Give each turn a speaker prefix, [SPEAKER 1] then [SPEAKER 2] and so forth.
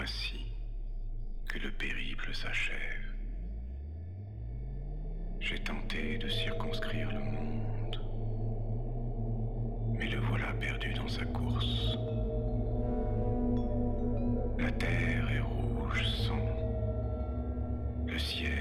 [SPEAKER 1] voici que le périple s'achève. J'ai tenté de circonscrire le monde, mais le voilà perdu dans sa course. La terre est rouge sang, le ciel